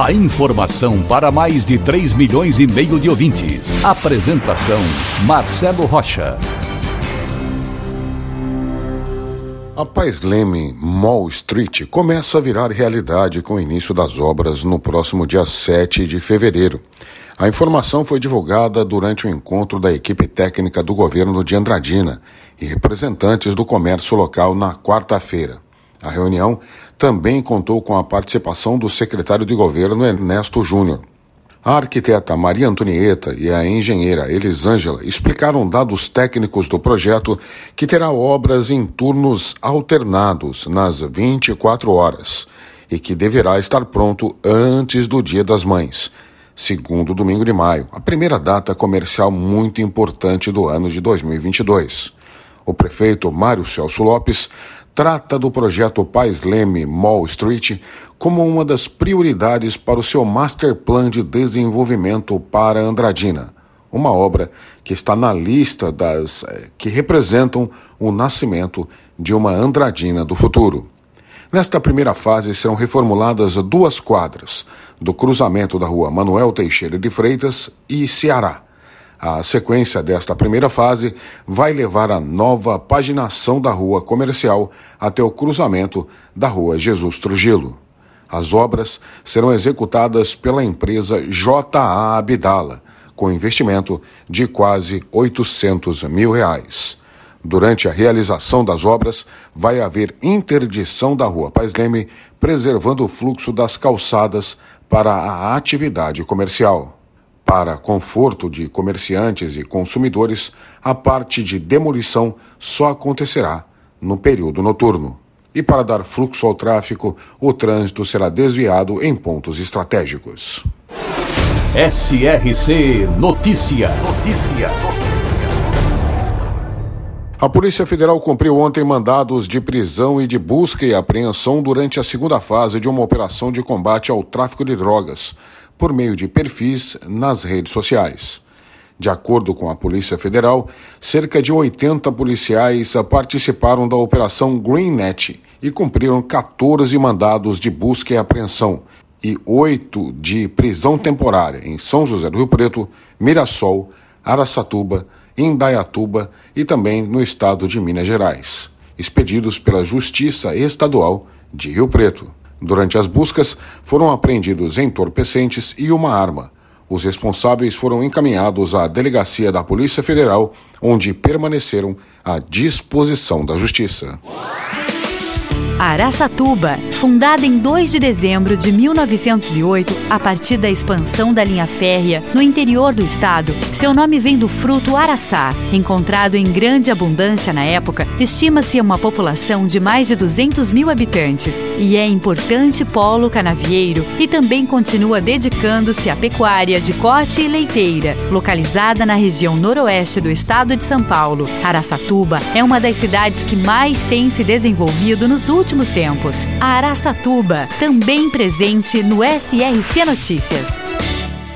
A informação para mais de 3 milhões e meio de ouvintes. Apresentação Marcelo Rocha. A Paz Leme Mall Street começa a virar realidade com o início das obras no próximo dia 7 de fevereiro. A informação foi divulgada durante o encontro da equipe técnica do governo de Andradina e representantes do comércio local na quarta-feira. A reunião também contou com a participação do secretário de governo Ernesto Júnior. A arquiteta Maria Antonieta e a engenheira Elisângela explicaram dados técnicos do projeto que terá obras em turnos alternados nas 24 horas e que deverá estar pronto antes do Dia das Mães segundo domingo de maio, a primeira data comercial muito importante do ano de 2022. O prefeito Mário Celso Lopes trata do projeto Pais Leme Mall Street como uma das prioridades para o seu Master Plan de Desenvolvimento para Andradina, uma obra que está na lista das eh, que representam o nascimento de uma Andradina do futuro. Nesta primeira fase serão reformuladas duas quadras, do cruzamento da rua Manuel Teixeira de Freitas e Ceará. A sequência desta primeira fase vai levar à nova paginação da rua comercial até o cruzamento da rua Jesus Trujillo. As obras serão executadas pela empresa JA Abdala, com investimento de quase 800 mil reais. Durante a realização das obras, vai haver interdição da rua Paz Leme, preservando o fluxo das calçadas para a atividade comercial. Para conforto de comerciantes e consumidores, a parte de demolição só acontecerá no período noturno. E para dar fluxo ao tráfego, o trânsito será desviado em pontos estratégicos. SRC Notícia. Notícia. A Polícia Federal cumpriu ontem mandados de prisão e de busca e apreensão durante a segunda fase de uma operação de combate ao tráfico de drogas, por meio de perfis nas redes sociais. De acordo com a Polícia Federal, cerca de 80 policiais participaram da Operação Greennet e cumpriram 14 mandados de busca e apreensão e oito de prisão temporária em São José do Rio Preto, Mirassol, Araçatuba, Indaiatuba e também no estado de Minas Gerais, expedidos pela Justiça Estadual de Rio Preto. Durante as buscas, foram apreendidos entorpecentes e uma arma. Os responsáveis foram encaminhados à delegacia da Polícia Federal, onde permaneceram à disposição da Justiça. Araçatuba, fundada em 2 de dezembro de 1908, a partir da expansão da linha férrea no interior do estado, seu nome vem do fruto araçá, encontrado em grande abundância na época. Estima-se uma população de mais de 200 mil habitantes e é importante polo canavieiro e também continua dedicando-se à pecuária de corte e leiteira, localizada na região noroeste do estado de São Paulo. Araçatuba é uma das cidades que mais tem se desenvolvido nos últimos últimos tempos. A Araçatuba, também presente no SRC Notícias.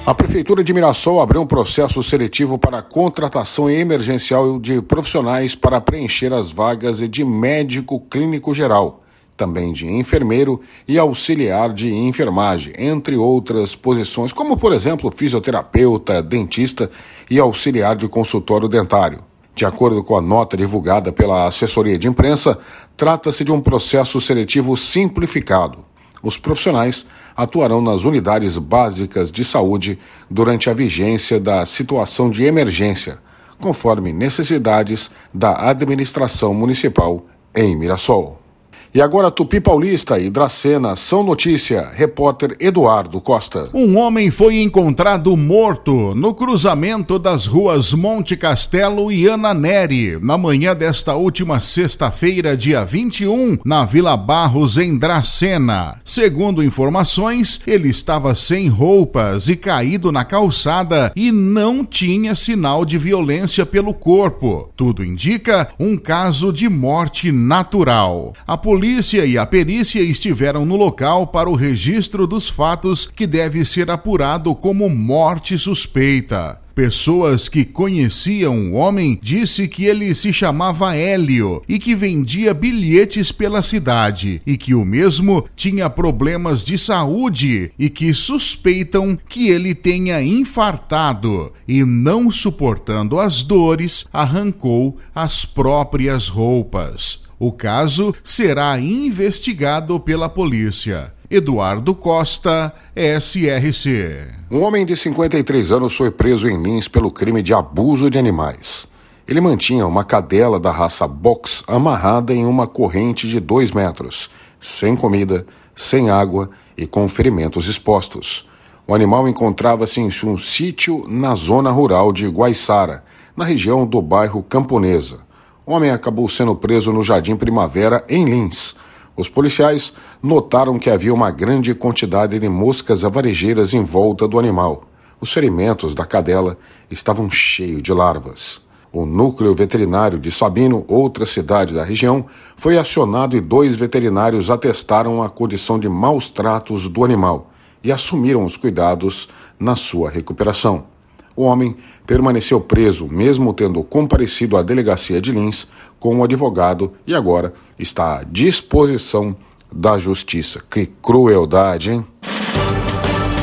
A Prefeitura de Mirassol abriu um processo seletivo para contratação emergencial de profissionais para preencher as vagas de médico clínico geral, também de enfermeiro e auxiliar de enfermagem, entre outras posições, como, por exemplo, fisioterapeuta, dentista e auxiliar de consultório dentário. De acordo com a nota divulgada pela assessoria de imprensa, trata-se de um processo seletivo simplificado. Os profissionais atuarão nas unidades básicas de saúde durante a vigência da situação de emergência, conforme necessidades da administração municipal em Mirassol. E agora Tupi Paulista e Dracena são notícia. Repórter Eduardo Costa. Um homem foi encontrado morto no cruzamento das ruas Monte Castelo e Ana Neri, na manhã desta última sexta-feira, dia 21, na Vila Barros, em Dracena. Segundo informações, ele estava sem roupas e caído na calçada e não tinha sinal de violência pelo corpo. Tudo indica um caso de morte natural. A polícia polícia e a perícia estiveram no local para o registro dos fatos que deve ser apurado como morte suspeita. Pessoas que conheciam o homem disse que ele se chamava Hélio e que vendia bilhetes pela cidade e que o mesmo tinha problemas de saúde e que suspeitam que ele tenha infartado e não suportando as dores arrancou as próprias roupas. O caso será investigado pela polícia. Eduardo Costa, SRC. Um homem de 53 anos foi preso em Lins pelo crime de abuso de animais. Ele mantinha uma cadela da raça box amarrada em uma corrente de 2 metros, sem comida, sem água e com ferimentos expostos. O animal encontrava-se em um sítio na zona rural de Guaiçara, na região do bairro Camponesa homem acabou sendo preso no Jardim Primavera, em Lins. Os policiais notaram que havia uma grande quantidade de moscas avarejeiras em volta do animal. Os ferimentos da cadela estavam cheios de larvas. O núcleo veterinário de Sabino, outra cidade da região, foi acionado e dois veterinários atestaram a condição de maus tratos do animal e assumiram os cuidados na sua recuperação. O homem permaneceu preso, mesmo tendo comparecido à delegacia de Lins com o advogado e agora está à disposição da justiça. Que crueldade, hein?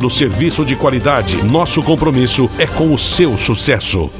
oferecendo serviço de qualidade. Nosso compromisso é com o seu sucesso.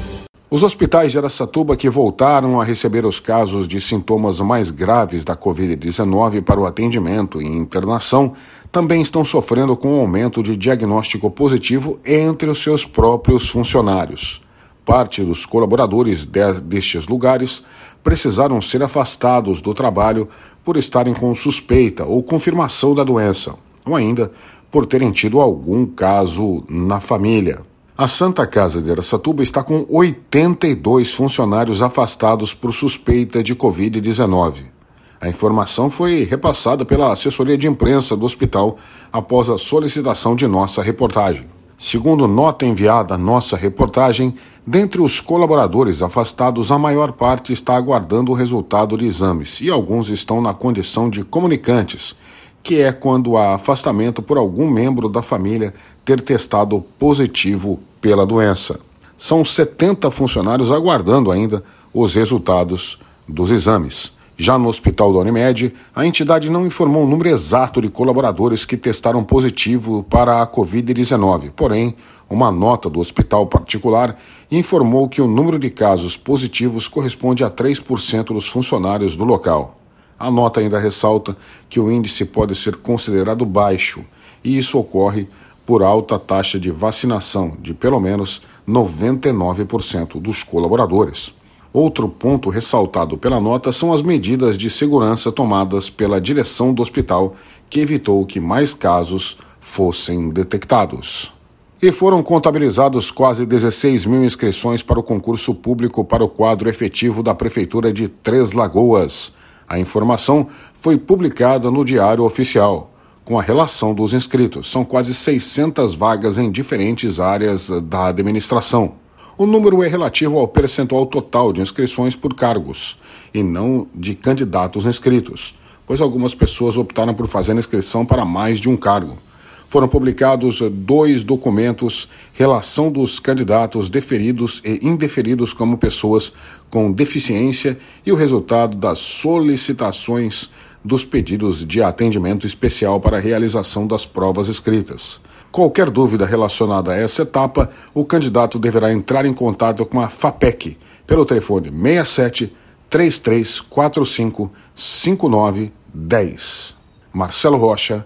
Os hospitais de Aracatuba que voltaram a receber os casos de sintomas mais graves da Covid-19 para o atendimento e internação também estão sofrendo com o um aumento de diagnóstico positivo entre os seus próprios funcionários. Parte dos colaboradores de, destes lugares precisaram ser afastados do trabalho por estarem com suspeita ou confirmação da doença, ou ainda por terem tido algum caso na família. A Santa Casa de Aracatuba está com 82 funcionários afastados por suspeita de Covid-19. A informação foi repassada pela assessoria de imprensa do hospital após a solicitação de nossa reportagem. Segundo nota enviada à nossa reportagem, dentre os colaboradores afastados, a maior parte está aguardando o resultado de exames e alguns estão na condição de comunicantes que é quando há afastamento por algum membro da família ter testado positivo pela doença. São 70 funcionários aguardando ainda os resultados dos exames. Já no hospital da Unimed, a entidade não informou o número exato de colaboradores que testaram positivo para a Covid-19. Porém, uma nota do hospital particular informou que o número de casos positivos corresponde a 3% dos funcionários do local. A nota ainda ressalta que o índice pode ser considerado baixo, e isso ocorre por alta taxa de vacinação de pelo menos 99% dos colaboradores. Outro ponto ressaltado pela nota são as medidas de segurança tomadas pela direção do hospital, que evitou que mais casos fossem detectados. E foram contabilizados quase 16 mil inscrições para o concurso público para o quadro efetivo da Prefeitura de Três Lagoas. A informação foi publicada no Diário Oficial, com a relação dos inscritos. São quase 600 vagas em diferentes áreas da administração. O número é relativo ao percentual total de inscrições por cargos, e não de candidatos inscritos, pois algumas pessoas optaram por fazer inscrição para mais de um cargo foram publicados dois documentos relação dos candidatos deferidos e indeferidos como pessoas com deficiência e o resultado das solicitações dos pedidos de atendimento especial para a realização das provas escritas. Qualquer dúvida relacionada a essa etapa, o candidato deverá entrar em contato com a FAPEC pelo telefone 67 3345 5910. Marcelo Rocha,